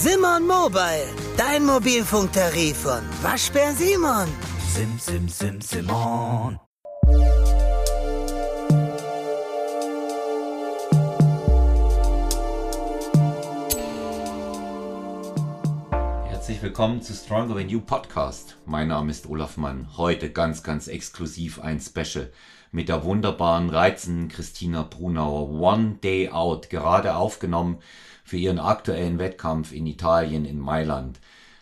Simon Mobile, dein Mobilfunktarif von Waschbär Simon. Sim, sim, sim, Simon. Herzlich willkommen zu Stronger Than You Podcast. Mein Name ist Olaf Mann. Heute ganz, ganz exklusiv ein Special mit der wunderbaren, reizenden Christina Brunauer. One Day Out, gerade aufgenommen für ihren aktuellen Wettkampf in Italien, in Mailand.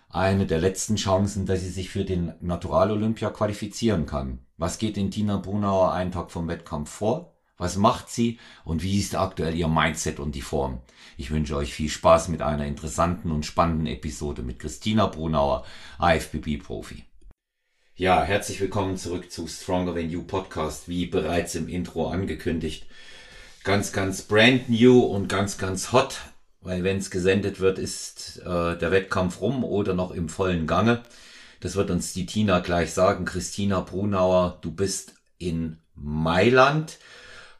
Eine der letzten Chancen, dass sie sich für den Natural Olympia qualifizieren kann. Was geht in Tina Brunauer einen Tag vom Wettkampf vor? Was macht sie und wie ist aktuell ihr Mindset und die Form? Ich wünsche euch viel Spaß mit einer interessanten und spannenden Episode mit Christina Brunauer, AFBB-Profi. Ja, herzlich willkommen zurück zu Stronger Than You Podcast, wie bereits im Intro angekündigt. Ganz, ganz brand new und ganz, ganz hot, weil wenn es gesendet wird, ist äh, der Wettkampf rum oder noch im vollen Gange. Das wird uns die Tina gleich sagen. Christina Brunauer, du bist in Mailand.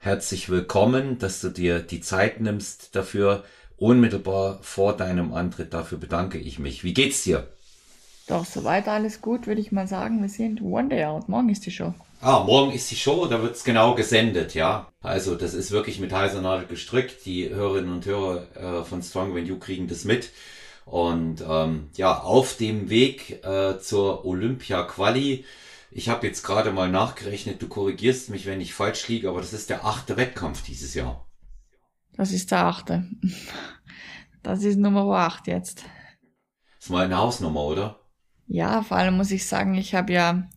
Herzlich willkommen, dass du dir die Zeit nimmst dafür. Unmittelbar vor deinem Antritt, dafür bedanke ich mich. Wie geht's dir? Doch, soweit alles gut, würde ich mal sagen. Wir sind One Day Out. Morgen ist die Show. Ah, morgen ist die Show, da wird's genau gesendet, ja. Also das ist wirklich mit heißer Nadel gestrickt. Die Hörerinnen und Hörer äh, von Strong When You kriegen das mit. Und ähm, ja, auf dem Weg äh, zur Olympia Quali. Ich habe jetzt gerade mal nachgerechnet, du korrigierst mich, wenn ich falsch liege, aber das ist der achte Wettkampf dieses Jahr. Das ist der achte. Das ist Nummer acht jetzt. ist mal eine Hausnummer, oder? Ja, vor allem muss ich sagen, ich habe ja,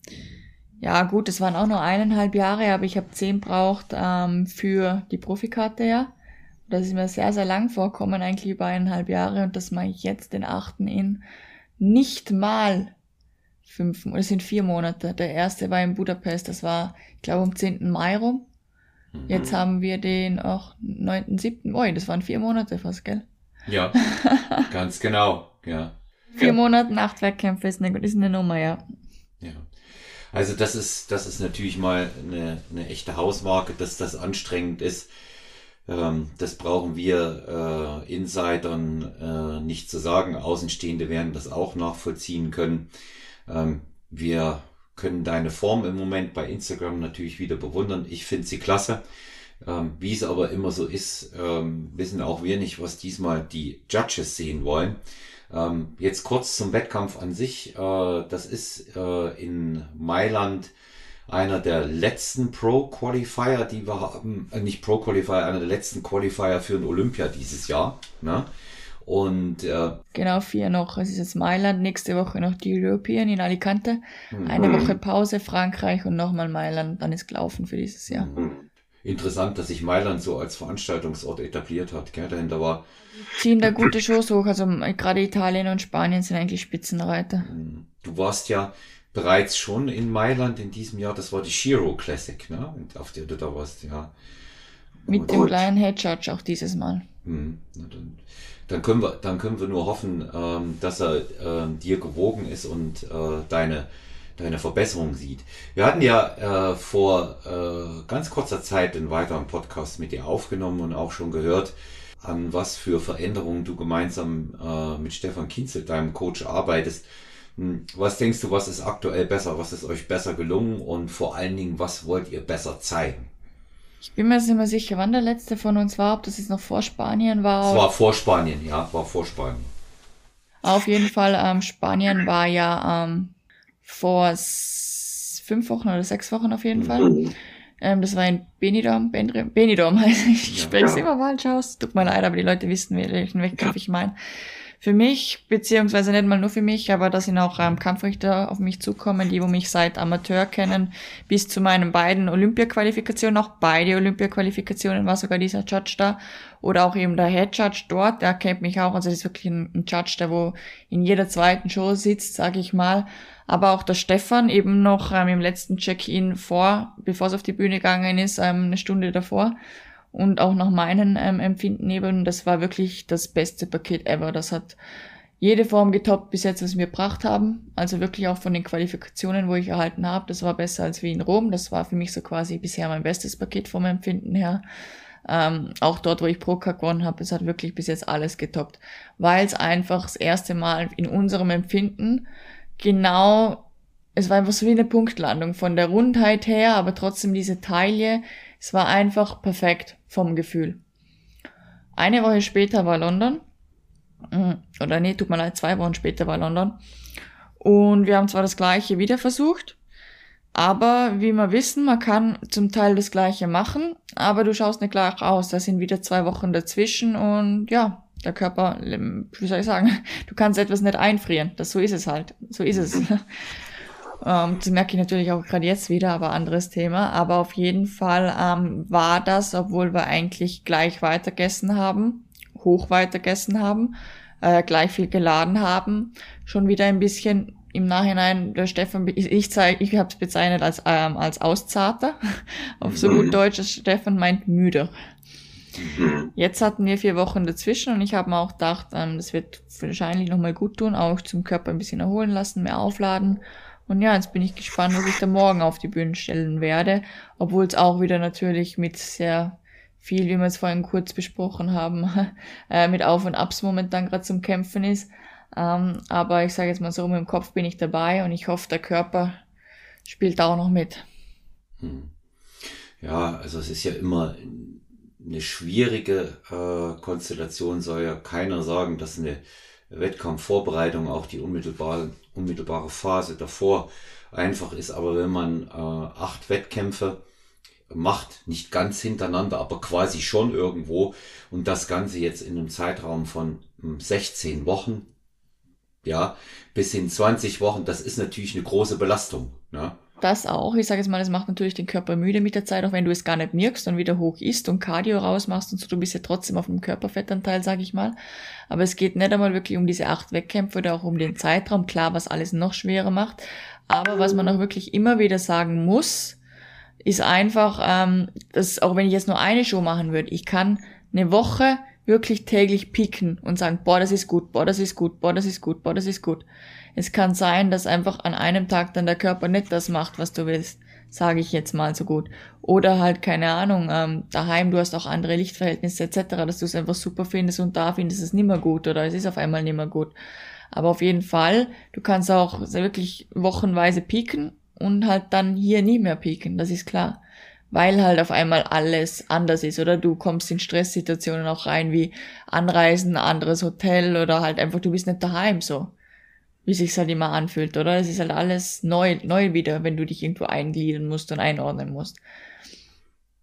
ja gut, es waren auch nur eineinhalb Jahre, aber ich habe zehn braucht ähm, für die Profikarte, ja. Das ist mir sehr, sehr lang vorkommen, eigentlich über eineinhalb Jahre und das mache ich jetzt den achten in nicht mal fünf, das sind vier Monate. Der erste war in Budapest, das war, ich glaube, am 10. Mai rum. Jetzt haben wir den auch 9.7. Ui, das waren vier Monate fast, gell? Ja, ganz genau, ja. Vier Monate acht Wettkämpfe ist eine, ist eine Nummer, ja. Ja. Also das ist, das ist natürlich mal eine, eine echte Hausmarke, dass das anstrengend ist. Ähm, das brauchen wir äh, Insidern äh, nicht zu sagen. Außenstehende werden das auch nachvollziehen können. Ähm, wir können deine Form im Moment bei Instagram natürlich wieder bewundern. Ich finde sie klasse. Ähm, wie es aber immer so ist, ähm, wissen auch wir nicht, was diesmal die Judges sehen wollen. Ähm, jetzt kurz zum Wettkampf an sich. Äh, das ist äh, in Mailand einer der letzten Pro-Qualifier, die wir haben, äh, nicht Pro-Qualifier, einer der letzten Qualifier für ein Olympia dieses Jahr. Ne? Und äh, Genau, vier noch. Es ist jetzt Mailand, nächste Woche noch die European in Alicante. Eine Woche Pause, Frankreich und nochmal Mailand. Dann ist gelaufen für dieses Jahr. Interessant, dass sich Mailand so als Veranstaltungsort etabliert hat. Gell? Dahinter war Ziehen da gute Shows hoch. Also äh, gerade Italien und Spanien sind eigentlich Spitzenreiter. Du warst ja bereits schon in Mailand in diesem Jahr. Das war die Shiro Classic, ne? Auf der du da warst, ja. Mit Und- dem kleinen Head Judge auch dieses Mal. Hm, dann, dann können wir, dann können wir nur hoffen, ähm, dass er ähm, dir gewogen ist und äh, deine deine Verbesserung sieht. Wir hatten ja äh, vor äh, ganz kurzer Zeit einen weiteren Podcast mit dir aufgenommen und auch schon gehört, an was für Veränderungen du gemeinsam äh, mit Stefan Kinzel, deinem Coach, arbeitest. Hm, Was denkst du, was ist aktuell besser? Was ist euch besser gelungen? Und vor allen Dingen, was wollt ihr besser zeigen? Ich bin mir jetzt nicht mehr sicher, wann der letzte von uns war, ob das jetzt noch vor Spanien war. Es war vor Spanien, ja, war vor Spanien. Auf jeden Fall, ähm, Spanien war ja ähm, vor fünf Wochen oder sechs Wochen auf jeden Fall. Ähm, das war in Benidorm, Benidorm, Benidorm heißt ich Ja. spreche es immer falsch aus. Tut mir leid, aber die Leute wissen, welchen Wettkampf ich meine. Für mich, beziehungsweise nicht mal nur für mich, aber da sind auch ähm, Kampfrichter auf mich zukommen, die wo mich seit Amateur kennen, bis zu meinen beiden Olympia-Qualifikationen, auch beide Olympia-Qualifikationen war sogar dieser Judge da. Oder auch eben der Head Judge dort, der kennt mich auch. Also das ist wirklich ein, ein Judge, der wo in jeder zweiten Show sitzt, sage ich mal. Aber auch der Stefan eben noch ähm, im letzten Check-in vor, bevor es auf die Bühne gegangen ist, ähm, eine Stunde davor. Und auch nach meinen ähm, Empfinden eben, das war wirklich das beste Paket ever. Das hat jede Form getoppt bis jetzt, was wir gebracht haben. Also wirklich auch von den Qualifikationen, wo ich erhalten habe. Das war besser als wie in Rom. Das war für mich so quasi bisher mein bestes Paket vom Empfinden her. Ähm, auch dort, wo ich Proka gewonnen habe, es hat wirklich bis jetzt alles getoppt, weil es einfach das erste Mal in unserem Empfinden genau, es war einfach so wie eine Punktlandung von der Rundheit her, aber trotzdem diese Taille, es war einfach perfekt vom Gefühl. Eine Woche später war London, mm, oder nee, tut mir leid, zwei Wochen später war London. Und wir haben zwar das gleiche wieder versucht, aber wie wir wissen, man kann zum Teil das gleiche machen, aber du schaust nicht gleich aus. Da sind wieder zwei Wochen dazwischen und ja, der Körper, wie soll ich sagen, du kannst etwas nicht einfrieren. Das so ist es halt. So ist es. Ähm, das merke ich natürlich auch gerade jetzt wieder, aber anderes Thema. Aber auf jeden Fall ähm, war das, obwohl wir eigentlich gleich weitergegessen haben, hoch weitergegessen haben, äh, gleich viel geladen haben, schon wieder ein bisschen im Nachhinein, der Stefan, ich, ich zeige, ich habe es bezeichnet als, ähm, als Auszarter, auf so gut Deutsch, Stefan meint müde. Mhm. Jetzt hatten wir vier Wochen dazwischen und ich habe mir auch gedacht, ähm, das wird wahrscheinlich nochmal gut tun, auch zum Körper ein bisschen erholen lassen, mehr aufladen. Und ja, jetzt bin ich gespannt, was ich da morgen auf die Bühne stellen werde, obwohl es auch wieder natürlich mit sehr viel, wie wir es vorhin kurz besprochen haben, äh, mit Auf- und Abs momentan gerade zum Kämpfen ist. Ähm, aber ich sage jetzt mal so, im Kopf bin ich dabei und ich hoffe, der Körper spielt auch noch mit. Hm. Ja, also es ist ja immer eine schwierige äh, Konstellation, soll ja keiner sagen, dass eine Wettkampfvorbereitung, auch die unmittelbare, unmittelbare Phase davor einfach ist. Aber wenn man äh, acht Wettkämpfe macht, nicht ganz hintereinander, aber quasi schon irgendwo und das Ganze jetzt in einem Zeitraum von 16 hm, Wochen, ja, bis in 20 Wochen, das ist natürlich eine große Belastung. Ne? Das auch. Ich sage jetzt mal, das macht natürlich den Körper müde mit der Zeit, auch wenn du es gar nicht merkst und wieder hoch isst und Cardio rausmachst und so, du bist ja trotzdem auf dem Körperfettanteil, sage ich mal. Aber es geht nicht einmal wirklich um diese acht Wettkämpfe oder auch um den Zeitraum, klar, was alles noch schwerer macht. Aber was man auch wirklich immer wieder sagen muss, ist einfach, ähm, dass auch wenn ich jetzt nur eine Show machen würde, ich kann eine Woche wirklich täglich pieken und sagen, boah, das ist gut, boah, das ist gut, boah, das ist gut, boah, das ist gut. Es kann sein, dass einfach an einem Tag dann der Körper nicht das macht, was du willst, sage ich jetzt mal so gut. Oder halt, keine Ahnung, ähm, daheim, du hast auch andere Lichtverhältnisse etc., dass du es einfach super findest und da findest es nicht mehr gut oder es ist auf einmal nicht mehr gut. Aber auf jeden Fall, du kannst auch wirklich wochenweise pieken und halt dann hier nie mehr pieken, das ist klar weil halt auf einmal alles anders ist, oder du kommst in Stresssituationen auch rein, wie Anreisen, anderes Hotel oder halt einfach, du bist nicht daheim so, wie sich's halt immer anfühlt, oder? Es ist halt alles neu, neu wieder, wenn du dich irgendwo eingliedern musst und einordnen musst.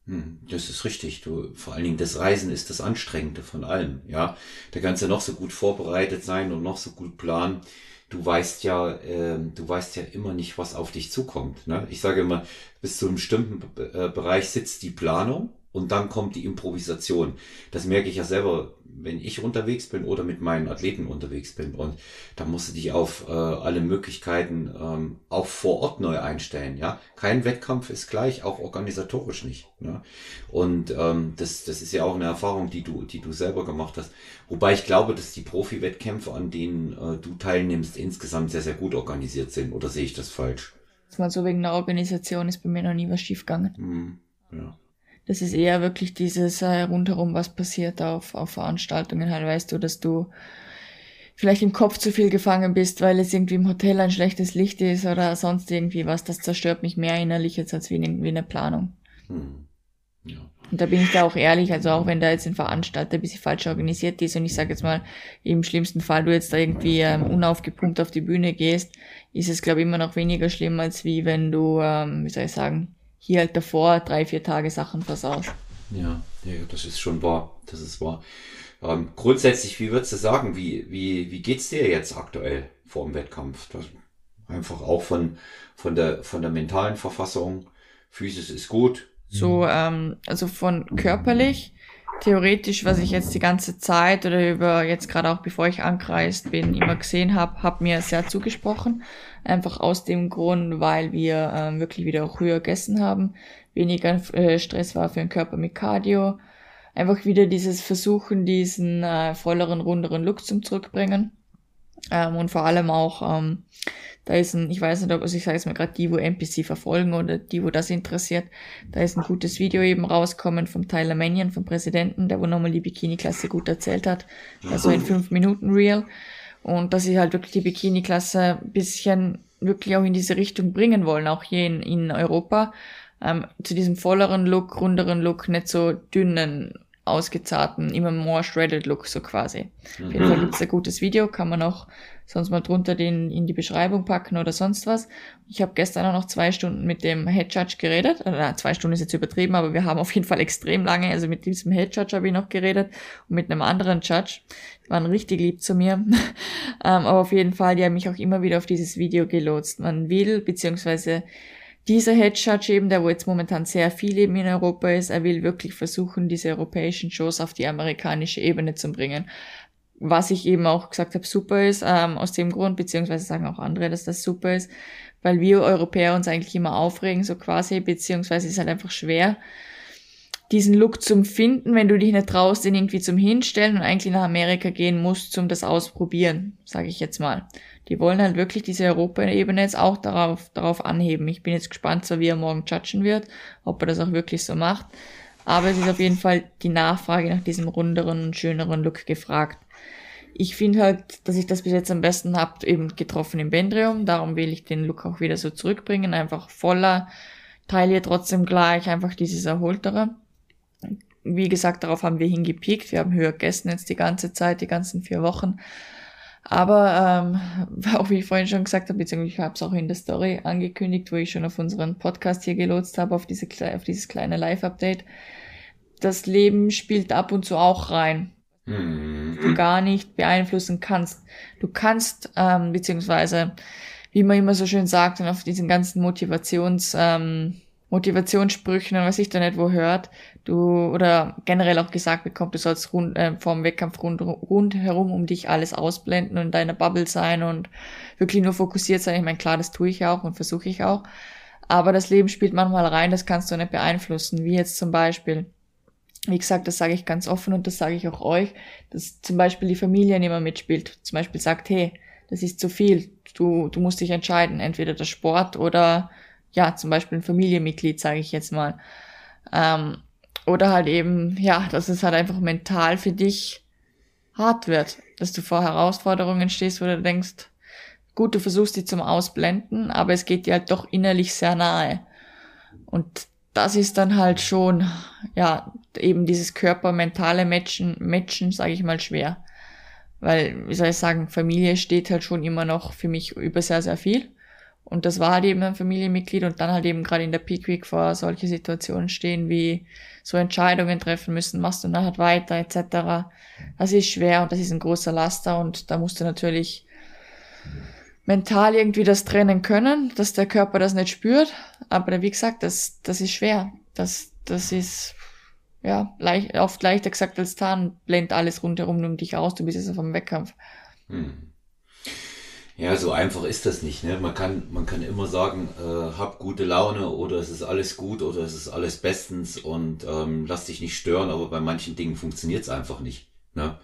Hm, das ist richtig. Du, vor allen Dingen das Reisen ist das Anstrengende von allem, ja. Da kannst du noch so gut vorbereitet sein und noch so gut planen du weißt ja, äh, du weißt ja immer nicht, was auf dich zukommt. Ne? Ich sage immer, bis zu einem bestimmten äh, Bereich sitzt die Planung und dann kommt die Improvisation. Das merke ich ja selber wenn ich unterwegs bin oder mit meinen Athleten unterwegs bin. Und da musst du dich auf äh, alle Möglichkeiten ähm, auch vor Ort neu einstellen. Ja, kein Wettkampf ist gleich, auch organisatorisch nicht. Ne? Und ähm, das, das ist ja auch eine Erfahrung, die du, die du selber gemacht hast. Wobei ich glaube, dass die Profi-Wettkämpfe, an denen äh, du teilnimmst, insgesamt sehr, sehr gut organisiert sind. Oder sehe ich das falsch? Mal so wegen der Organisation ist bei mir noch nie was schief gegangen. Hm, ja. Das ist eher wirklich dieses äh, rundherum, was passiert auf, auf Veranstaltungen. Halt weißt du, dass du vielleicht im Kopf zu viel gefangen bist, weil es irgendwie im Hotel ein schlechtes Licht ist oder sonst irgendwie was. Das zerstört mich mehr innerlich jetzt als wie eine, wie eine Planung. Hm. Ja. Und da bin ich da auch ehrlich, also auch wenn da jetzt ein Veranstalter ein bisschen falsch organisiert ist und ich sage jetzt mal, im schlimmsten Fall du jetzt da irgendwie ähm, unaufgepumpt auf die Bühne gehst, ist es glaube ich immer noch weniger schlimm, als wie wenn du, ähm, wie soll ich sagen, hier halt davor drei, vier Tage Sachen versaust. Ja, ja, das ist schon wahr. Das ist wahr. Ähm, grundsätzlich, wie würdest du sagen, wie, wie, wie geht's dir jetzt aktuell vor dem Wettkampf? Das, einfach auch von, von der, von der mentalen Verfassung. Physisch ist gut. So, ähm, also von körperlich theoretisch, was ich jetzt die ganze Zeit oder über jetzt gerade auch bevor ich angereist bin, immer gesehen habe, hat mir sehr zugesprochen. Einfach aus dem Grund, weil wir ähm, wirklich wieder höher gegessen haben, weniger äh, Stress war für den Körper mit Cardio. Einfach wieder dieses Versuchen, diesen äh, volleren, runderen Look zum Zurückbringen. Ähm, und vor allem auch, ähm, da ist ein, ich weiß nicht, ob, also ich sage jetzt mal gerade die, wo NPC verfolgen oder die, wo das interessiert, da ist ein gutes Video eben rauskommen vom Tyler Mannion, vom Präsidenten, der wo nochmal die Bikini-Klasse gut erzählt hat. Also ein 5 Minuten Reel. Und dass sie halt wirklich die Bikini-Klasse ein bisschen wirklich auch in diese Richtung bringen wollen, auch hier in, in Europa. Ähm, zu diesem volleren Look, runderen Look, nicht so dünnen ausgezarten, immer more shredded Look so quasi. Mhm. Auf jeden Fall gibt's ein gutes Video, kann man auch sonst mal drunter den in die Beschreibung packen oder sonst was. Ich habe gestern auch noch zwei Stunden mit dem Head Judge geredet. Oder, na, zwei Stunden ist jetzt übertrieben, aber wir haben auf jeden Fall extrem lange. Also mit diesem Head Judge habe ich noch geredet und mit einem anderen Judge. Die waren richtig lieb zu mir. ähm, aber auf jeden Fall, die haben mich auch immer wieder auf dieses Video gelotst. Man will, beziehungsweise dieser Head Judge eben, der wo jetzt momentan sehr viel eben in Europa ist, er will wirklich versuchen, diese europäischen Shows auf die amerikanische Ebene zu bringen. Was ich eben auch gesagt habe, super ist, ähm, aus dem Grund, beziehungsweise sagen auch andere, dass das super ist, weil wir Europäer uns eigentlich immer aufregen, so quasi, beziehungsweise ist halt einfach schwer, diesen Look zum finden, wenn du dich nicht traust, den irgendwie zum Hinstellen und eigentlich nach Amerika gehen musst, zum das ausprobieren, sage ich jetzt mal. Die wollen halt wirklich diese Europaebene jetzt auch darauf, darauf anheben. Ich bin jetzt gespannt, so wie er morgen judgen wird, ob er das auch wirklich so macht. Aber es ist auf jeden Fall die Nachfrage nach diesem runderen, schöneren Look gefragt. Ich finde halt, dass ich das bis jetzt am besten hab eben getroffen im Bendrium. Darum will ich den Look auch wieder so zurückbringen. Einfach voller, Taille trotzdem gleich, einfach dieses erholtere. Wie gesagt, darauf haben wir hingepiekt. Wir haben höher gegessen jetzt die ganze Zeit, die ganzen vier Wochen. Aber ähm, auch wie ich vorhin schon gesagt habe, beziehungsweise ich habe es auch in der Story angekündigt, wo ich schon auf unseren Podcast hier gelotst habe, auf, diese, auf dieses kleine Live-Update. Das Leben spielt ab und zu auch rein. Mhm. Du gar nicht beeinflussen kannst. Du kannst, ähm, beziehungsweise, wie man immer so schön sagt, und auf diesen ganzen Motivations, ähm, Motivationssprüchen und was ich da nicht wo hört, du oder generell auch gesagt bekommt, du sollst rund, äh, vor dem Wettkampf rund, rundherum um dich alles ausblenden und in deiner Bubble sein und wirklich nur fokussiert sein. Ich meine, klar, das tue ich auch und versuche ich auch. Aber das Leben spielt manchmal rein, das kannst du nicht beeinflussen. Wie jetzt zum Beispiel, wie gesagt, das sage ich ganz offen und das sage ich auch euch, dass zum Beispiel die Familie nicht mehr mitspielt. Zum Beispiel sagt, hey, das ist zu viel. Du, du musst dich entscheiden, entweder der Sport oder ja, zum Beispiel ein Familienmitglied, sage ich jetzt mal. Ähm, oder halt eben, ja, dass es halt einfach mental für dich hart wird, dass du vor Herausforderungen stehst, wo du denkst, gut, du versuchst die zum Ausblenden, aber es geht dir halt doch innerlich sehr nahe. Und das ist dann halt schon, ja, eben dieses körpermentale Matchen, Matchen, sage ich mal, schwer. Weil, wie soll ich sagen, Familie steht halt schon immer noch für mich über sehr, sehr viel. Und das war halt eben ein Familienmitglied und dann halt eben gerade in der Peak Week vor solche Situationen stehen, wie so Entscheidungen treffen müssen, machst du nachher weiter, etc. Das ist schwer und das ist ein großer Laster und da musst du natürlich mental irgendwie das trennen können, dass der Körper das nicht spürt. Aber wie gesagt, das, das ist schwer. Das, das ist, ja, leicht, oft leichter gesagt als getan, blend alles rundherum um dich aus, du bist jetzt auf einem Wettkampf. Hm. Ja, so einfach ist das nicht. Ne? Man, kann, man kann immer sagen, äh, hab gute Laune oder es ist alles gut oder es ist alles bestens und ähm, lass dich nicht stören, aber bei manchen Dingen funktioniert es einfach nicht. Ne?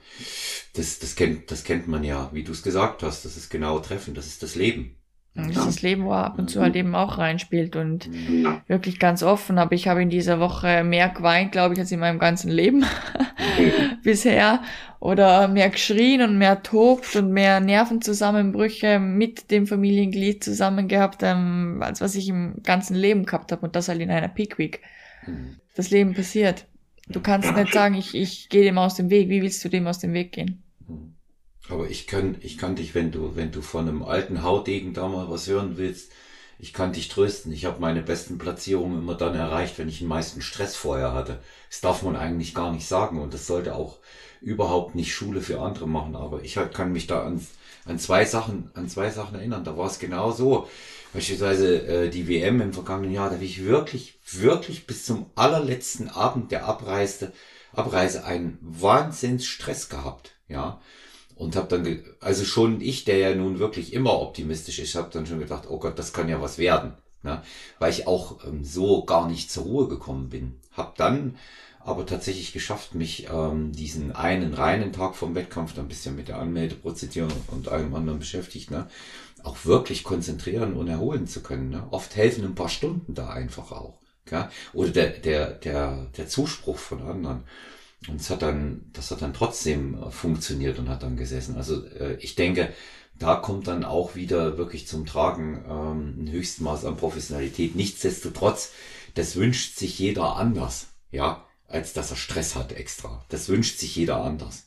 Das, das, kennt, das kennt man ja, wie du es gesagt hast, das ist genau treffend, das ist das Leben. Das Leben, wo er ab und zu halt eben auch reinspielt und wirklich ganz offen. Aber ich habe in dieser Woche mehr geweint, glaube ich, als in meinem ganzen Leben bisher. Oder mehr geschrien und mehr tobt und mehr Nervenzusammenbrüche mit dem Familienglied zusammen gehabt, ähm, als was ich im ganzen Leben gehabt habe. Und das halt in einer Peak Week. Das Leben passiert. Du kannst nicht sagen, ich, ich gehe dem aus dem Weg. Wie willst du dem aus dem Weg gehen? Aber ich kann, ich kann dich, wenn du, wenn du von einem alten Haudegen da mal was hören willst, ich kann dich trösten. Ich habe meine besten Platzierungen immer dann erreicht, wenn ich den meisten Stress vorher hatte. Das darf man eigentlich gar nicht sagen und das sollte auch überhaupt nicht Schule für andere machen. Aber ich kann mich da an, an zwei Sachen, an zwei Sachen erinnern. Da war es genau so. Beispielsweise äh, die WM im vergangenen Jahr, da habe ich wirklich, wirklich bis zum allerletzten Abend der Abreise, Abreise einen Wahnsinnsstress gehabt. Ja, und habe dann, also schon ich, der ja nun wirklich immer optimistisch ist, habe dann schon gedacht, oh Gott, das kann ja was werden. Ne? Weil ich auch ähm, so gar nicht zur Ruhe gekommen bin. Hab dann aber tatsächlich geschafft, mich ähm, diesen einen reinen Tag vom Wettkampf, dann du ja mit der Anmeldeprozedur und allem anderen beschäftigt, ne? auch wirklich konzentrieren und erholen zu können. Ne? Oft helfen ein paar Stunden da einfach auch. Ja? Oder der, der, der, der Zuspruch von anderen. Und es hat dann, das hat dann trotzdem äh, funktioniert und hat dann gesessen. Also äh, ich denke, da kommt dann auch wieder wirklich zum Tragen ähm, ein Höchstmaß an Professionalität. Nichtsdestotrotz, das wünscht sich jeder anders, ja, als dass er Stress hat extra. Das wünscht sich jeder anders.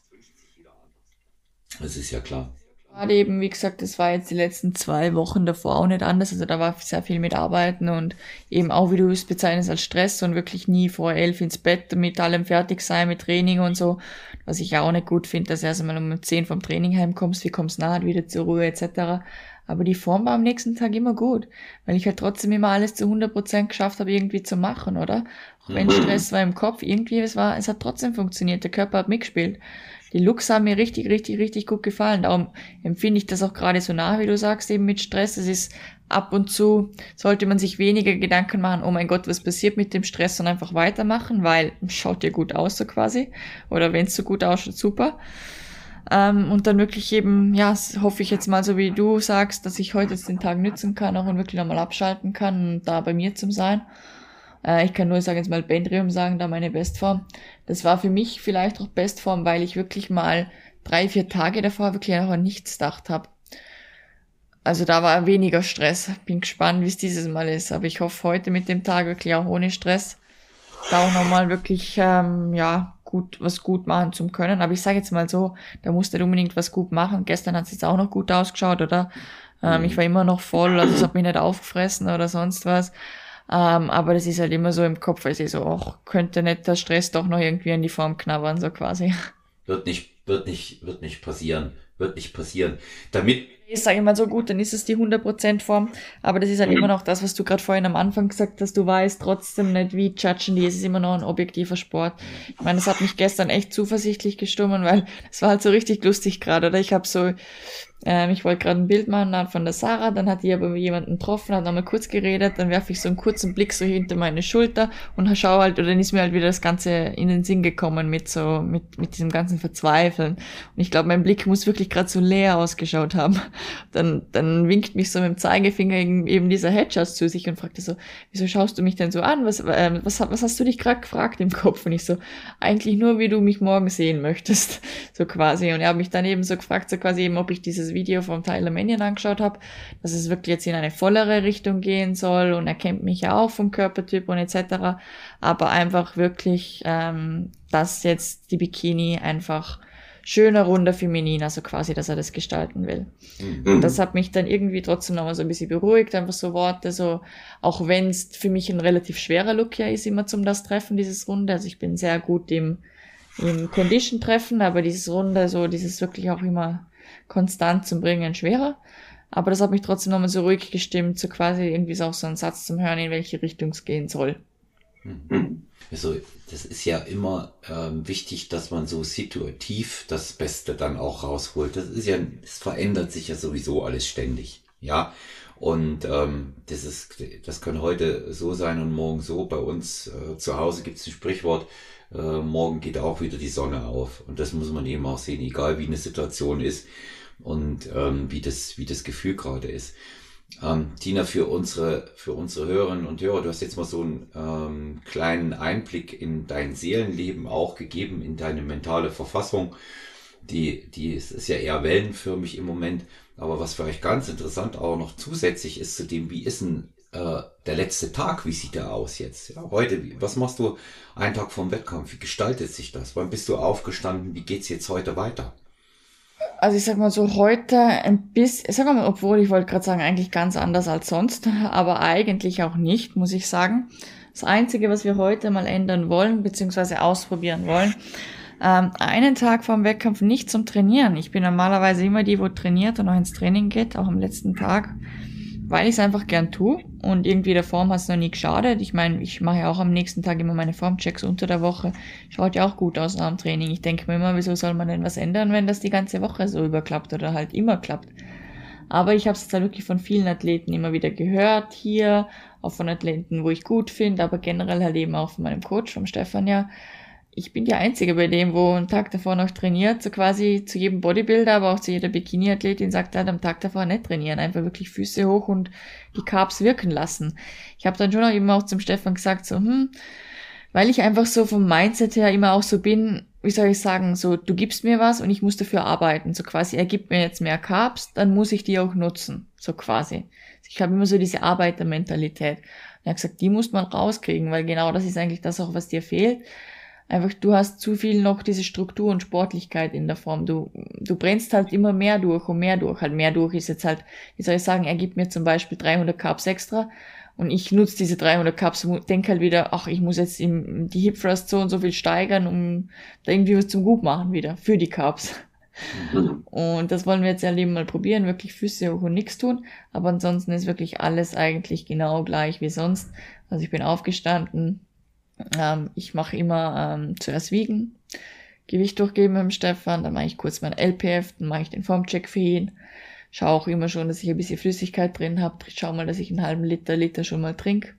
Das ist ja klar. Gerade eben, wie gesagt, das war jetzt die letzten zwei Wochen davor auch nicht anders. Also da war sehr viel mit Arbeiten und eben auch, wie du es bezeichnest, als Stress und wirklich nie vor elf ins Bett mit allem fertig sein, mit Training und so. Was ich ja auch nicht gut finde, dass du erst einmal um zehn vom Training heimkommst, wie kommst nachher wieder zur Ruhe etc. Aber die Form war am nächsten Tag immer gut, weil ich halt trotzdem immer alles zu 100 Prozent geschafft habe, irgendwie zu machen, oder? Auch wenn Stress war im Kopf, irgendwie, es war, es hat trotzdem funktioniert, der Körper hat mitgespielt die Looks haben mir richtig, richtig, richtig gut gefallen. Darum empfinde ich das auch gerade so nach, wie du sagst, eben mit Stress. Es ist ab und zu, sollte man sich weniger Gedanken machen, oh mein Gott, was passiert mit dem Stress und einfach weitermachen, weil schaut ja gut aus so quasi. Oder wenn es so gut ausschaut, super. Ähm, und dann wirklich eben, ja, hoffe ich jetzt mal so wie du sagst, dass ich heute jetzt den Tag nützen kann auch und wirklich nochmal abschalten kann und da bei mir zum sein. Äh, ich kann nur sagen, jetzt mal Bendrium sagen, da meine Bestform. Das war für mich vielleicht auch Bestform, weil ich wirklich mal drei, vier Tage davor wirklich noch an nichts gedacht habe. Also da war weniger Stress. Bin gespannt, wie es dieses Mal ist. Aber ich hoffe heute mit dem Tag wirklich auch ohne Stress da auch nochmal wirklich ähm, ja gut was gut machen zum können. Aber ich sage jetzt mal so, da musste unbedingt was gut machen. Gestern hat es jetzt auch noch gut ausgeschaut, oder? Ähm, mhm. Ich war immer noch voll, also es hat mich nicht aufgefressen oder sonst was. Ähm, aber das ist halt immer so im Kopf, weil ich so, ach, könnte nicht der Stress doch noch irgendwie in die Form knabbern, so quasi. Wird nicht, wird nicht, wird nicht passieren. Wird nicht passieren. Damit ich sage immer so, gut, dann ist es die 100% Form, aber das ist halt mhm. immer noch das, was du gerade vorhin am Anfang gesagt hast, du weißt trotzdem nicht, wie judgen die, es ist immer noch ein objektiver Sport. Ich meine, das hat mich gestern echt zuversichtlich gestummen, weil es war halt so richtig lustig gerade, oder? Ich habe so ähm, ich wollte gerade ein Bild machen von der Sarah, dann hat die aber jemanden getroffen, hat nochmal kurz geredet, dann werfe ich so einen kurzen Blick so hinter meine Schulter und schau halt, oder dann ist mir halt wieder das Ganze in den Sinn gekommen mit so, mit, mit diesem ganzen Verzweifeln. Und ich glaube, mein Blick muss wirklich gerade so leer ausgeschaut haben. Dann, dann winkt mich so mit dem Zeigefinger eben dieser Hedgehog zu sich und fragte so, wieso schaust du mich denn so an? Was, äh, was, was hast du dich gerade gefragt im Kopf? Und ich so, eigentlich nur, wie du mich morgen sehen möchtest. So quasi. Und er hat mich dann eben so gefragt, so quasi eben, ob ich dieses Video vom Tyler Manion angeschaut habe, dass es wirklich jetzt in eine vollere Richtung gehen soll und er kennt mich ja auch vom Körpertyp und etc. Aber einfach wirklich, ähm, dass jetzt die Bikini einfach schöner, runder, feminin, also quasi, dass er das gestalten will. Mhm. Und das hat mich dann irgendwie trotzdem nochmal so ein bisschen beruhigt, einfach so Worte, so, auch wenn es für mich ein relativ schwerer Look ja ist, immer zum das Treffen, dieses Runde. Also ich bin sehr gut im, im Condition-Treffen, aber dieses Runde, so dieses wirklich auch immer konstant zum Bringen schwerer. Aber das hat mich trotzdem nochmal so ruhig gestimmt, so quasi irgendwie so auch so ein Satz zum Hören, in welche Richtung es gehen soll. Mhm. Also das ist ja immer ähm, wichtig, dass man so situativ das Beste dann auch rausholt. Das ist ja, es verändert sich ja sowieso alles ständig, ja. Und ähm, das ist, das kann heute so sein und morgen so. Bei uns äh, zu Hause gibt es ein Sprichwort: äh, Morgen geht auch wieder die Sonne auf. Und das muss man eben auch sehen, egal wie eine Situation ist und ähm, wie, das, wie das Gefühl gerade ist. Ähm, Tina, für unsere, für unsere Hörerinnen und Hörer, du hast jetzt mal so einen ähm, kleinen Einblick in dein Seelenleben auch gegeben, in deine mentale Verfassung. Die, die ist, ist ja eher wellenförmig im Moment. Aber was euch ganz interessant auch noch zusätzlich ist zu dem, wie ist denn äh, der letzte Tag, wie sieht der aus jetzt? Ja, heute, was machst du einen Tag vom Wettkampf? Wie gestaltet sich das? Wann bist du aufgestanden? Wie geht's jetzt heute weiter? Also ich sag mal so, heute ein bisschen, sag mal, obwohl ich wollte gerade sagen, eigentlich ganz anders als sonst, aber eigentlich auch nicht, muss ich sagen. Das Einzige, was wir heute mal ändern wollen, beziehungsweise ausprobieren wollen, ähm, einen Tag vorm Wettkampf nicht zum Trainieren. Ich bin normalerweise immer die, wo trainiert und auch ins Training geht, auch am letzten Tag weil ich es einfach gern tue und irgendwie der Form hat es noch nie geschadet. Ich meine, ich mache ja auch am nächsten Tag immer meine Formchecks unter der Woche. Schaut ja auch gut aus nach dem Training. Ich denke mir immer, wieso soll man denn was ändern, wenn das die ganze Woche so überklappt oder halt immer klappt. Aber ich habe es jetzt wirklich von vielen Athleten immer wieder gehört hier, auch von Athleten, wo ich gut finde, aber generell halt eben auch von meinem Coach, vom Stefan ja, ich bin die Einzige bei dem, wo einen Tag davor noch trainiert, so quasi zu jedem Bodybuilder, aber auch zu jeder Bikini-Athletin sagt halt am Tag davor nicht trainieren, einfach wirklich Füße hoch und die Carbs wirken lassen. Ich habe dann schon auch eben auch zum Stefan gesagt, so, hm, weil ich einfach so vom Mindset her immer auch so bin, wie soll ich sagen, so, du gibst mir was und ich muss dafür arbeiten. So quasi, er gibt mir jetzt mehr Carbs, dann muss ich die auch nutzen. So quasi. Ich habe immer so diese Arbeitermentalität. Er hat gesagt, die muss man rauskriegen, weil genau das ist eigentlich das auch, was dir fehlt. Einfach, du hast zu viel noch diese Struktur und Sportlichkeit in der Form. Du, du brennst halt immer mehr durch und mehr durch. Halt mehr durch ist jetzt halt, wie soll ich sagen, er gibt mir zum Beispiel 300 Carbs extra und ich nutze diese 300 Cups und denke halt wieder, ach, ich muss jetzt im, die Hip Thrust so und so viel steigern, um da irgendwie was zum Gut machen wieder, für die Cups. Mhm. Und das wollen wir jetzt ja eben mal probieren, wirklich Füße hoch und nichts tun. Aber ansonsten ist wirklich alles eigentlich genau gleich wie sonst. Also ich bin aufgestanden, ähm, ich mache immer ähm, zuerst wiegen, Gewicht durchgeben mit dem Stefan, dann mache ich kurz mein LPF, dann mache ich den Formcheck für ihn Schau auch immer schon, dass ich ein bisschen Flüssigkeit drin habe. Schau mal, dass ich einen halben Liter, Liter schon mal trinke.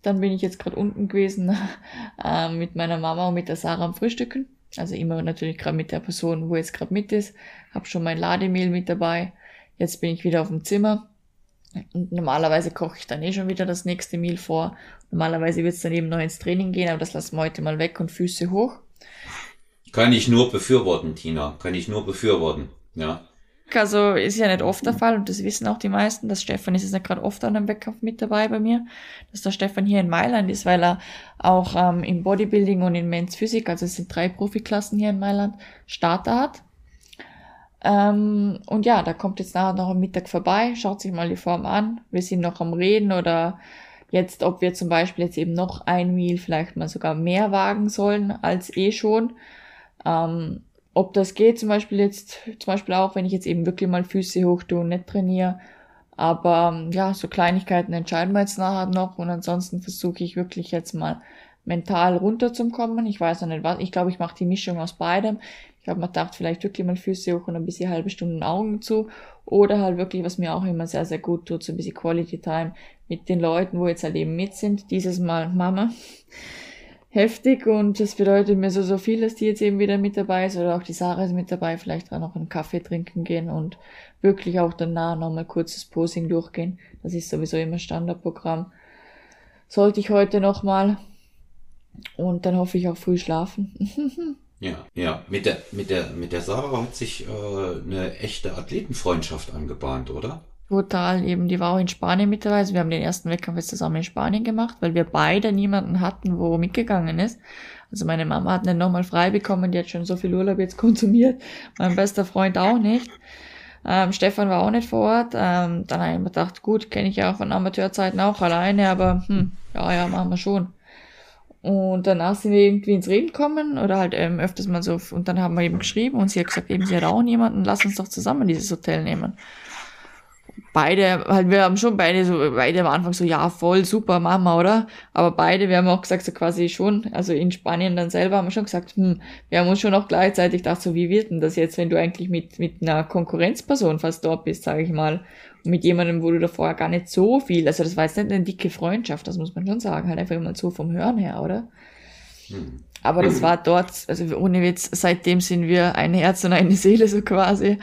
Dann bin ich jetzt gerade unten gewesen äh, mit meiner Mama und mit der Sarah am Frühstücken. Also immer natürlich gerade mit der Person, wo jetzt gerade mit ist. Hab schon mein Lademehl mit dabei. Jetzt bin ich wieder auf dem Zimmer. Und normalerweise koche ich dann eh schon wieder das nächste Meal vor. Normalerweise wird es dann eben noch ins Training gehen, aber das lassen wir heute mal weg und Füße hoch. Kann ich nur befürworten, Tina. Kann ich nur befürworten. Ja. Also ist ja nicht oft der Fall und das wissen auch die meisten, dass Stefan ist jetzt nicht gerade oft an einem Wettkampf mit dabei bei mir, dass der Stefan hier in Mailand ist, weil er auch ähm, im Bodybuilding und in Men's Physik, also es sind drei Profiklassen hier in Mailand, Starter hat. Ähm, und ja, da kommt jetzt nachher noch am Mittag vorbei, schaut sich mal die Form an. Wir sind noch am Reden oder jetzt, ob wir zum Beispiel jetzt eben noch ein Meal vielleicht mal sogar mehr wagen sollen als eh schon. Ähm, ob das geht, zum Beispiel jetzt, zum Beispiel auch, wenn ich jetzt eben wirklich mal Füße hoch tue und nicht trainiere. Aber ja, so Kleinigkeiten entscheiden wir jetzt nachher noch und ansonsten versuche ich wirklich jetzt mal mental runterzukommen. Ich weiß noch nicht was. Ich glaube, ich mache die Mischung aus beidem. Ich habe mir gedacht, vielleicht wirklich mal Füße hoch und ein bisschen halbe Stunde Augen zu. Oder halt wirklich, was mir auch immer sehr, sehr gut tut, so ein bisschen Quality Time mit den Leuten, wo jetzt halt eben mit sind. Dieses Mal Mama heftig und das bedeutet mir so, so viel, dass die jetzt eben wieder mit dabei ist oder auch die Sarah ist mit dabei, vielleicht auch noch einen Kaffee trinken gehen und wirklich auch danach nochmal kurzes Posing durchgehen. Das ist sowieso immer Standardprogramm. Sollte ich heute nochmal und dann hoffe ich auch früh schlafen. ja, ja, mit der, mit der, mit der Sarah hat sich äh, eine echte Athletenfreundschaft angebahnt, oder? Total, eben, die war auch in Spanien mit dabei. Also wir haben den ersten Wettkampf jetzt zusammen in Spanien gemacht, weil wir beide niemanden hatten, wo mitgegangen ist. Also meine Mama hat nicht nochmal frei bekommen, die hat schon so viel Urlaub jetzt konsumiert. Mein bester Freund auch nicht. Ähm, Stefan war auch nicht vor Ort. Ähm, dann habe ich mir gedacht, gut, kenne ich ja auch von Amateurzeiten auch alleine, aber hm, ja, ja, machen wir schon. Und danach sind wir irgendwie ins Reden gekommen oder halt ähm, öfters mal so, und dann haben wir eben geschrieben und sie hat gesagt, eben, sie hat auch niemanden, lass uns doch zusammen dieses Hotel nehmen beide, halt, wir haben schon beide so, beide am Anfang so, ja, voll, super, Mama, oder? Aber beide, wir haben auch gesagt, so quasi schon, also in Spanien dann selber haben wir schon gesagt, hm, wir haben uns schon auch gleichzeitig gedacht, so, wie wird denn das jetzt, wenn du eigentlich mit, mit einer Konkurrenzperson fast dort bist, sage ich mal, mit jemandem, wo du davor gar nicht so viel, also das war jetzt nicht eine dicke Freundschaft, das muss man schon sagen, halt einfach immer so vom Hören her, oder? Hm. Aber das war dort, also ohne Witz, seitdem sind wir ein Herz und eine Seele so quasi.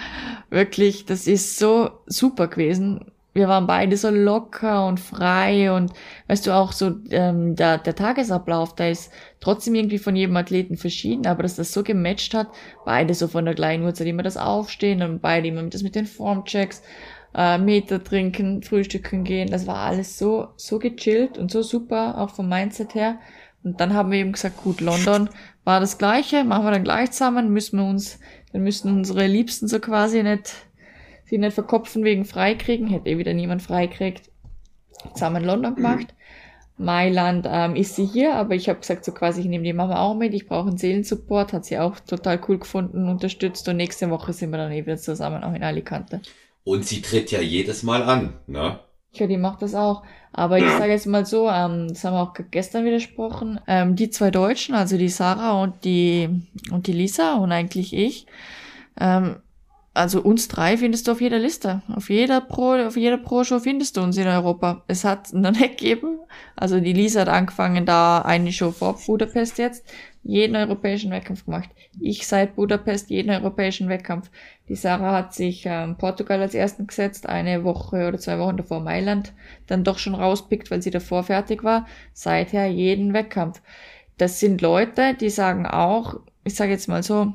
Wirklich, das ist so super gewesen. Wir waren beide so locker und frei und weißt du auch so ähm, der, der Tagesablauf, da ist trotzdem irgendwie von jedem Athleten verschieden, aber dass das so gematcht hat, beide so von der gleichen Uhrzeit immer das Aufstehen und beide immer das mit den Formchecks, äh, Meter trinken, frühstücken gehen, das war alles so so gechillt und so super, auch vom Mindset her. Und dann haben wir eben gesagt, gut, London war das Gleiche, machen wir dann gleich zusammen, müssen wir uns, dann müssen unsere Liebsten so quasi nicht, sie nicht verkopfen wegen Freikriegen, hätte eh wieder niemand freikriegt. Zusammen London gemacht. Mailand ähm, ist sie hier, aber ich habe gesagt, so quasi, ich nehme die Mama auch mit, ich brauche einen Seelensupport, hat sie auch total cool gefunden, unterstützt und nächste Woche sind wir dann eh wieder zusammen auch in Alicante. Und sie tritt ja jedes Mal an, ne? Ja, die macht das auch. Aber ich sage jetzt mal so, ähm, das haben wir auch gestern widersprochen, ähm, die zwei Deutschen, also die Sarah und die und die Lisa und eigentlich ich, ähm, also uns drei findest du auf jeder Liste. Auf jeder Pro, auf jeder Pro-Show findest du uns in Europa. Es hat noch nicht gegeben. Also die Lisa hat angefangen da eine Show vor Budapest jetzt. Jeden europäischen Wettkampf gemacht. Ich seit Budapest jeden europäischen Wettkampf. Die Sarah hat sich ähm, Portugal als ersten gesetzt, eine Woche oder zwei Wochen davor Mailand, dann doch schon rauspickt, weil sie davor fertig war. Seither jeden Wettkampf. Das sind Leute, die sagen auch, ich sage jetzt mal so,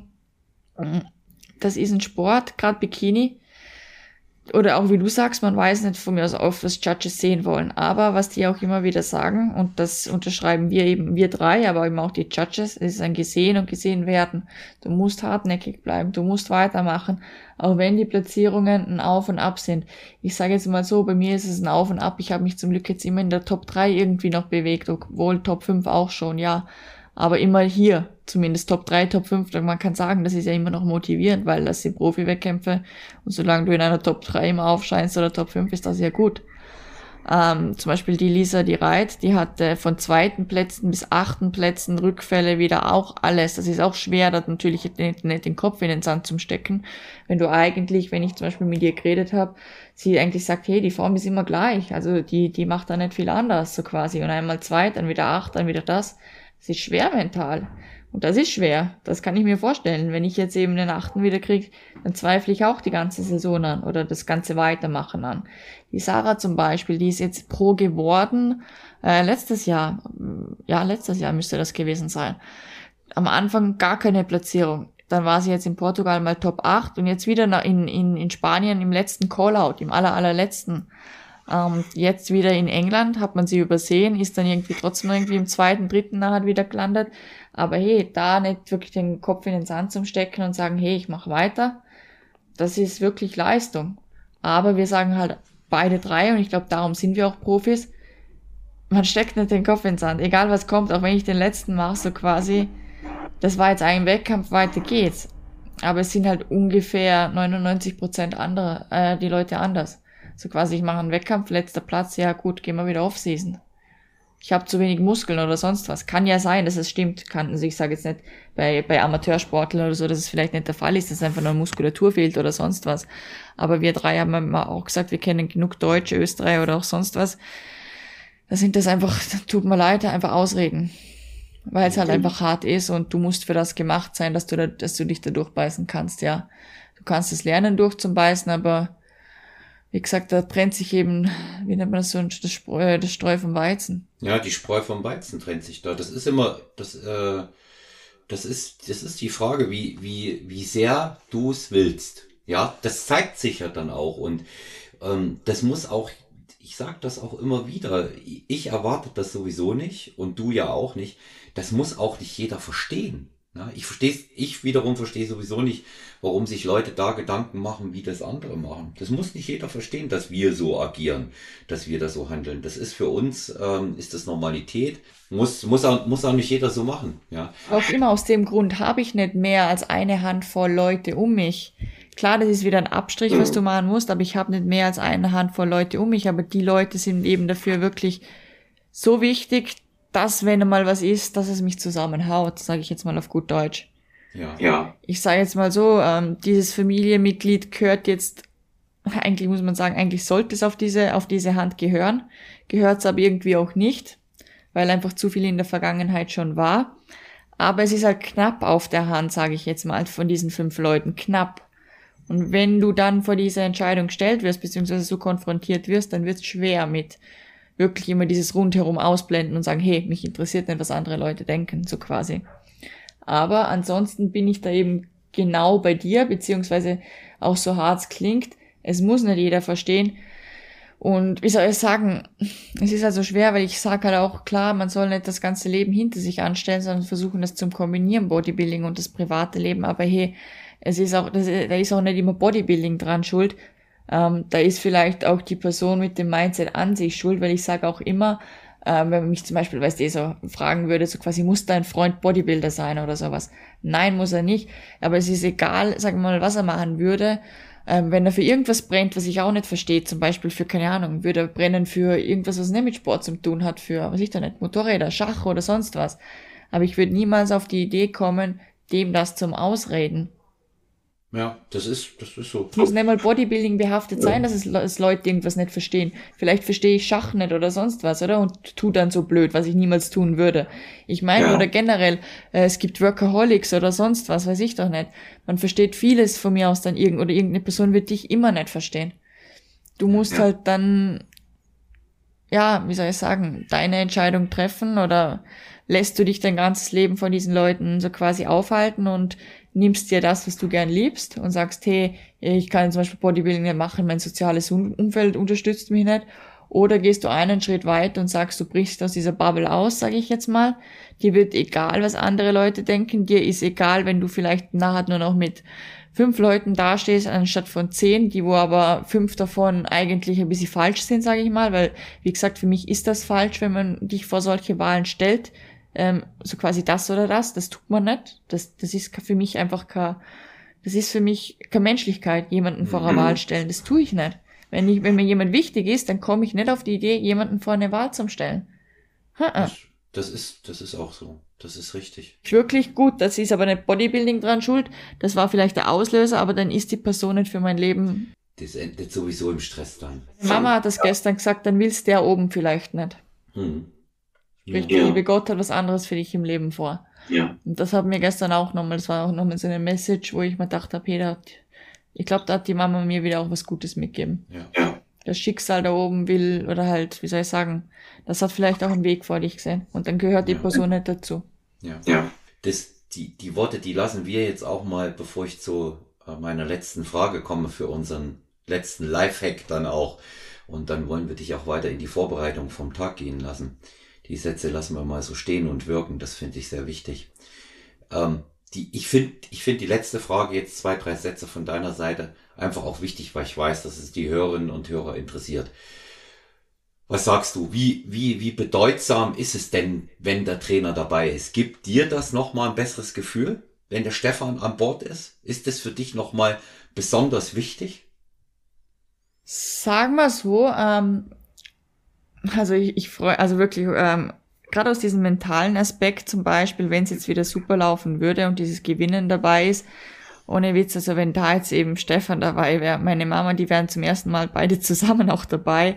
das ist ein Sport, gerade Bikini. Oder auch wie du sagst, man weiß nicht von mir aus auf, was Judges sehen wollen. Aber was die auch immer wieder sagen, und das unterschreiben wir eben, wir drei, aber eben auch die Judges, es ist ein Gesehen und Gesehen werden. Du musst hartnäckig bleiben, du musst weitermachen, auch wenn die Platzierungen ein Auf und Ab sind. Ich sage jetzt mal so, bei mir ist es ein Auf und Ab. Ich habe mich zum Glück jetzt immer in der Top 3 irgendwie noch bewegt, obwohl Top 5 auch schon, ja aber immer hier, zumindest Top 3, Top 5, man kann sagen, das ist ja immer noch motivierend, weil das sind Profi-Wettkämpfe und solange du in einer Top 3 immer aufscheinst oder Top 5, ist das ja gut. Ähm, zum Beispiel die Lisa, die Reit, die hatte von zweiten Plätzen bis achten Plätzen Rückfälle wieder auch alles. Das ist auch schwer, da natürlich nicht, nicht den Kopf in den Sand zu stecken. Wenn du eigentlich, wenn ich zum Beispiel mit ihr geredet habe, sie eigentlich sagt, hey, die Form ist immer gleich. Also die, die macht da nicht viel anders, so quasi. Und einmal zwei, dann wieder acht, dann wieder das. Es ist schwer mental. Und das ist schwer. Das kann ich mir vorstellen. Wenn ich jetzt eben den achten wieder kriege, dann zweifle ich auch die ganze Saison an oder das ganze Weitermachen an. Die Sarah zum Beispiel, die ist jetzt pro geworden, äh, letztes Jahr, ja, letztes Jahr müsste das gewesen sein. Am Anfang gar keine Platzierung. Dann war sie jetzt in Portugal mal Top 8 und jetzt wieder in, in, in Spanien im letzten Callout, im aller, allerletzten. Ähm, jetzt wieder in England hat man sie übersehen, ist dann irgendwie trotzdem irgendwie im zweiten, dritten nachher wieder gelandet. Aber hey, da nicht wirklich den Kopf in den Sand zum Stecken und sagen, hey, ich mache weiter, das ist wirklich Leistung. Aber wir sagen halt beide drei und ich glaube, darum sind wir auch Profis. Man steckt nicht den Kopf in den Sand, egal was kommt, auch wenn ich den letzten mache, so quasi, das war jetzt ein Wettkampf, weiter geht's. Aber es sind halt ungefähr 99 Prozent andere, äh, die Leute anders. So quasi, ich mache einen Wettkampf, letzter Platz, ja gut, gehen wir wieder Off-Season. Ich habe zu wenig Muskeln oder sonst was. Kann ja sein, dass es stimmt. Kann, also ich sage jetzt nicht bei, bei Amateursportlern oder so, dass es vielleicht nicht der Fall ist, dass einfach nur Muskulatur fehlt oder sonst was. Aber wir drei haben auch gesagt, wir kennen genug Deutsche, Österreicher oder auch sonst was. Da sind das einfach, tut mir leid, einfach Ausreden. Weil es halt einfach hart ist und du musst für das gemacht sein, dass du, da, dass du dich da durchbeißen kannst, ja. Du kannst es lernen durch zum Beißen, aber wie gesagt, da trennt sich eben, wie nennt man das so, das, Spreu, das Streu vom Weizen. Ja, die Spreu vom Weizen trennt sich da. Das ist immer, das, äh, das ist, das ist die Frage, wie, wie, wie sehr du es willst. Ja, das zeigt sich ja dann auch und ähm, das muss auch, ich sag das auch immer wieder, ich erwarte das sowieso nicht und du ja auch nicht. Das muss auch nicht jeder verstehen. Ja, ich verstehe, ich wiederum verstehe sowieso nicht, warum sich Leute da Gedanken machen, wie das andere machen. Das muss nicht jeder verstehen, dass wir so agieren, dass wir da so handeln. Das ist für uns, ähm, ist das Normalität. Muss, muss, auch, muss auch nicht jeder so machen. Ja. Auch immer aus dem Grund habe ich nicht mehr als eine Handvoll Leute um mich. Klar, das ist wieder ein Abstrich, was du machen musst, aber ich habe nicht mehr als eine Handvoll Leute um mich. Aber die Leute sind eben dafür wirklich so wichtig, dass, wenn mal was ist, dass es mich zusammenhaut, sage ich jetzt mal auf gut Deutsch. Ja. ja. Ich sage jetzt mal so, ähm, dieses Familienmitglied gehört jetzt, eigentlich muss man sagen, eigentlich sollte es auf diese, auf diese Hand gehören, gehört es aber irgendwie auch nicht, weil einfach zu viel in der Vergangenheit schon war. Aber es ist halt knapp auf der Hand, sage ich jetzt mal, von diesen fünf Leuten, knapp. Und wenn du dann vor dieser Entscheidung gestellt wirst, beziehungsweise so konfrontiert wirst, dann wird es schwer mit, wirklich immer dieses rundherum ausblenden und sagen, hey, mich interessiert nicht, was andere Leute denken, so quasi. Aber ansonsten bin ich da eben genau bei dir, beziehungsweise auch so hart klingt, es muss nicht jeder verstehen. Und wie soll ich sagen, es ist also schwer, weil ich sage halt auch klar, man soll nicht das ganze Leben hinter sich anstellen, sondern versuchen, das zum Kombinieren, Bodybuilding und das private Leben. Aber hey, es ist auch, das, da ist auch nicht immer Bodybuilding dran schuld, ähm, da ist vielleicht auch die Person mit dem Mindset an sich schuld, weil ich sage auch immer, äh, wenn man mich zum Beispiel, weißt du, so fragen würde, so quasi, muss dein Freund Bodybuilder sein oder sowas? Nein, muss er nicht. Aber es ist egal, wir mal, was er machen würde. Ähm, wenn er für irgendwas brennt, was ich auch nicht verstehe, zum Beispiel für, keine Ahnung, würde er brennen für irgendwas, was nicht mit Sport zu tun hat, für, was ich da nicht, Motorräder, Schach oder sonst was. Aber ich würde niemals auf die Idee kommen, dem das zum Ausreden. Ja, das ist, das ist so. Es muss nicht mal Bodybuilding behaftet sein, dass es, dass Leute irgendwas nicht verstehen. Vielleicht verstehe ich Schach nicht oder sonst was, oder? Und tu dann so blöd, was ich niemals tun würde. Ich meine, Ja. oder generell, äh, es gibt Workaholics oder sonst was, weiß ich doch nicht. Man versteht vieles von mir aus dann irgend, oder irgendeine Person wird dich immer nicht verstehen. Du musst Ja. halt dann, ja, wie soll ich sagen, deine Entscheidung treffen oder lässt du dich dein ganzes Leben von diesen Leuten so quasi aufhalten und nimmst dir das, was du gern liebst und sagst, hey, ich kann zum Beispiel Bodybuilding nicht machen, mein soziales Um- Umfeld unterstützt mich nicht. Oder gehst du einen Schritt weiter und sagst, du brichst aus dieser Bubble aus, sage ich jetzt mal. Dir wird egal, was andere Leute denken. Dir ist egal, wenn du vielleicht nachher nur noch mit fünf Leuten dastehst, anstatt von zehn, die wo aber fünf davon eigentlich ein bisschen falsch sind, sage ich mal. Weil, wie gesagt, für mich ist das falsch, wenn man dich vor solche Wahlen stellt. Ähm, so quasi das oder das, das tut man nicht. Das, das ist für mich einfach kein, das ist für mich keine Menschlichkeit, jemanden vor eine Wahl stellen. Das tue ich nicht. Wenn, ich, wenn mir jemand wichtig ist, dann komme ich nicht auf die Idee, jemanden vor eine Wahl zu stellen. Ha-ha. Das, das ist, das ist auch so. Das ist richtig. Wirklich gut, das ist aber nicht Bodybuilding dran schuld. Das war vielleicht der Auslöser, aber dann ist die Person nicht für mein Leben. Das endet sowieso im Stress dann. Mama hat das gestern gesagt, dann willst der oben vielleicht nicht. Hm. Ja. Sprich, Ja. der liebe Gott hat was anderes für dich im Leben vor. Ja. Und das hat mir gestern auch nochmal, das war auch nochmal so eine Message, wo ich mir gedacht habe, hey, da hat, ich glaube, da hat die Mama mir wieder auch was Gutes mitgegeben. Ja. Ja. Das Schicksal da oben will, oder halt, wie soll ich sagen, das hat vielleicht auch einen Weg vor dich gesehen. Und dann gehört die Ja. Person nicht dazu. Ja. Ja. Das, die, die Worte, die lassen wir jetzt auch mal, bevor ich zu äh, meiner letzten Frage komme für unseren letzten Lifehack dann auch. Und dann wollen wir dich auch weiter in die Vorbereitung vom Tag gehen lassen. Die Sätze lassen wir mal so stehen und wirken. Das finde ich sehr wichtig. Ähm, die, ich finde, ich finde die letzte Frage jetzt zwei, drei Sätze von deiner Seite einfach auch wichtig, weil ich weiß, dass es die Hörerinnen und Hörer interessiert. Was sagst du? Wie, wie, wie bedeutsam ist es denn, wenn der Trainer dabei ist? Gibt dir das nochmal ein besseres Gefühl, wenn der Stefan an Bord ist? Ist das für dich nochmal besonders wichtig? Sagen wir so, ähm, also ich, ich freue, also wirklich, ähm, gerade aus diesem mentalen Aspekt zum Beispiel, wenn es jetzt wieder super laufen würde und dieses Gewinnen dabei ist, ohne Witz, also wenn da jetzt eben Stefan dabei wäre, meine Mama, die wären zum ersten Mal beide zusammen auch dabei.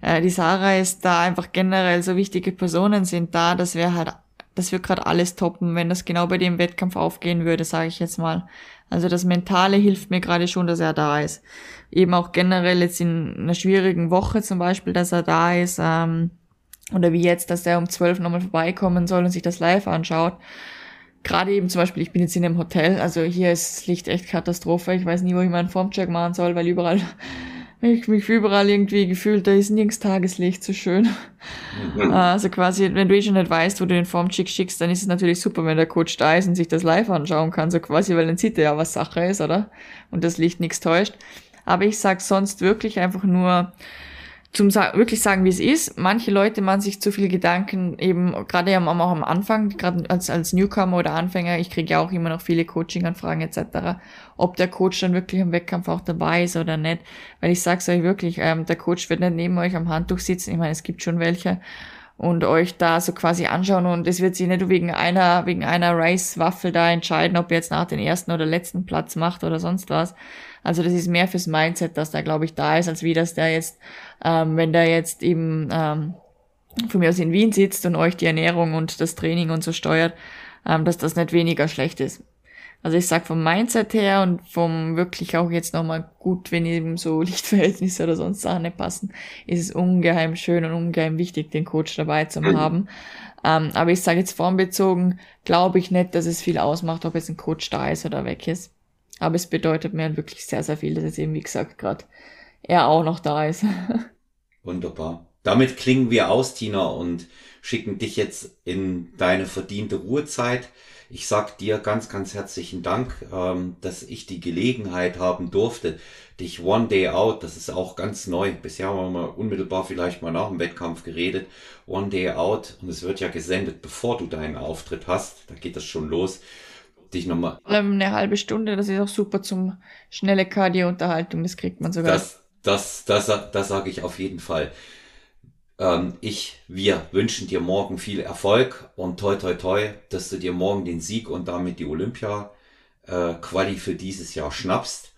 Äh, die Sarah ist da einfach generell so wichtige Personen sind da, dass wir halt, dass wir gerade alles toppen, wenn das genau bei dem Wettkampf aufgehen würde, sage ich jetzt mal. Also das Mentale hilft mir gerade schon, dass er da ist. Eben auch generell jetzt in einer schwierigen Woche zum Beispiel, dass er da ist. Ähm, oder wie jetzt, dass er um zwölf nochmal vorbeikommen soll und sich das live anschaut. Gerade eben zum Beispiel, ich bin jetzt in einem Hotel, also hier ist das Licht echt Katastrophe. Ich weiß nie, wo ich meinen Formcheck machen soll, weil überall, ich mich überall irgendwie gefühlt, da ist nirgends Tageslicht so schön. Also quasi, wenn du eh schon nicht weißt, wo du den Formcheck schickst, dann ist es natürlich super, wenn der Coach da ist und sich das live anschauen kann, so quasi, weil dann sieht er ja, was Sache ist, oder? Und das Licht nichts täuscht. Aber ich sag sonst wirklich einfach nur, zum Sa wirklich sagen, wie es ist. Manche Leute machen sich zu viel Gedanken, eben gerade am, auch am Anfang, gerade als, als Newcomer oder Anfänger, ich kriege ja auch immer noch viele Coaching-Anfragen etc., ob der Coach dann wirklich im Wettkampf auch dabei ist oder nicht. Weil ich sag's euch wirklich, ähm, der Coach wird nicht neben euch am Handtuch sitzen, ich meine, es gibt schon welche, und euch da so quasi anschauen und es wird sich nicht wegen einer, wegen einer Rice-Waffel da entscheiden, ob ihr jetzt nach den ersten oder letzten Platz macht oder sonst was. Also das ist mehr fürs Mindset, dass da, glaube ich, da ist, als wie dass der jetzt, ähm, wenn der jetzt eben ähm, von mir aus in Wien sitzt und euch die Ernährung und das Training und so steuert, ähm, dass das nicht weniger schlecht ist. Also ich sag vom Mindset her und vom wirklich auch jetzt nochmal gut, wenn eben so Lichtverhältnisse oder sonst Sachen nicht passen, ist es ungeheim schön und ungeheim wichtig, den Coach dabei zu haben. Ähm, aber ich sage jetzt formbezogen, glaube ich nicht, dass es viel ausmacht, ob jetzt ein Coach da ist oder weg ist. Aber es bedeutet mir halt wirklich sehr, sehr viel, dass jetzt eben, wie gesagt, gerade er auch noch da ist. Wunderbar. Damit klingen wir aus, Tina, und schicken dich jetzt in deine verdiente Ruhezeit. Ich sag dir ganz, ganz herzlichen Dank, ähm, dass ich die Gelegenheit haben durfte, dich One Day Out, das ist auch ganz neu. Bisher haben wir mal unmittelbar vielleicht mal nach dem Wettkampf geredet. One Day Out, und es wird ja gesendet, bevor du deinen Auftritt hast. Da geht das schon los. Dich nochmal eine halbe Stunde, das ist auch super zum schnelle Cardio-Unterhaltung, das kriegt man sogar. Das, das, das, das sage ich auf jeden Fall. Ähm, ich, wir wünschen dir morgen viel Erfolg und toi toi toi, dass du dir morgen den Sieg und damit die Olympia äh, für dieses Jahr schnappst.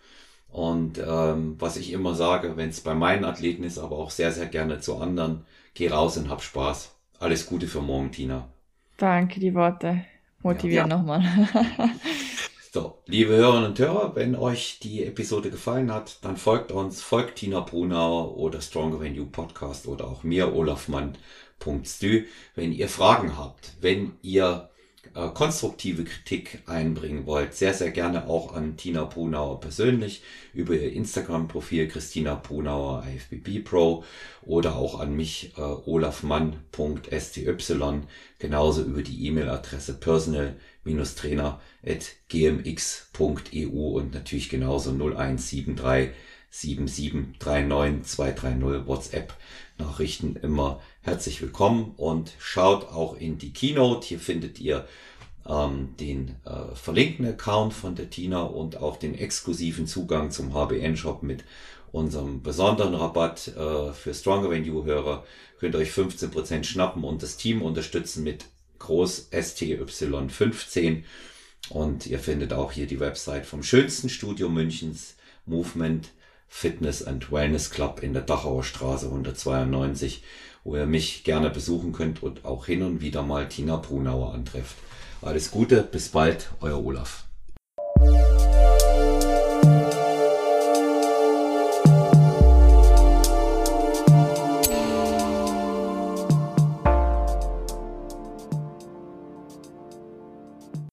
Und ähm, was ich immer sage, wenn es bei meinen Athleten ist, aber auch sehr, sehr gerne zu anderen, geh raus und hab Spaß. Alles Gute für morgen, Tina. Danke, die Worte. Motivieren ja. nochmal. so, liebe Hörerinnen und Hörer, wenn euch die Episode gefallen hat, dann folgt uns, folgt Tina Brunauer oder Stronger Than You Podcast oder auch mir, olafmann.stü. Wenn ihr Fragen habt, wenn ihr äh, konstruktive Kritik einbringen wollt, sehr, sehr gerne auch an Tina Brunauer persönlich über ihr Instagram-Profil Christina Brunauer IFBB Pro oder auch an mich äh, olafmann.sty, genauso über die E-Mail-Adresse personal-trainer.gmx.eu und natürlich genauso 0173 7739230 WhatsApp Nachrichten immer herzlich willkommen und schaut auch in die Keynote. Hier findet ihr ähm, den äh, verlinkten Account von der Tina und auch den exklusiven Zugang zum HBN-Shop mit unserem besonderen Rabatt äh, für Stronger Than You Hörer. Könnt ihr euch 15% schnappen und das Team unterstützen mit Groß STY15. Und ihr findet auch hier die Website vom schönsten Studio Münchens, Movement Fitness and Wellness Club in der Dachauer Straße 192, wo ihr mich gerne besuchen könnt und auch hin und wieder mal Tina Brunauer antrefft. Alles Gute, bis bald, euer Olaf.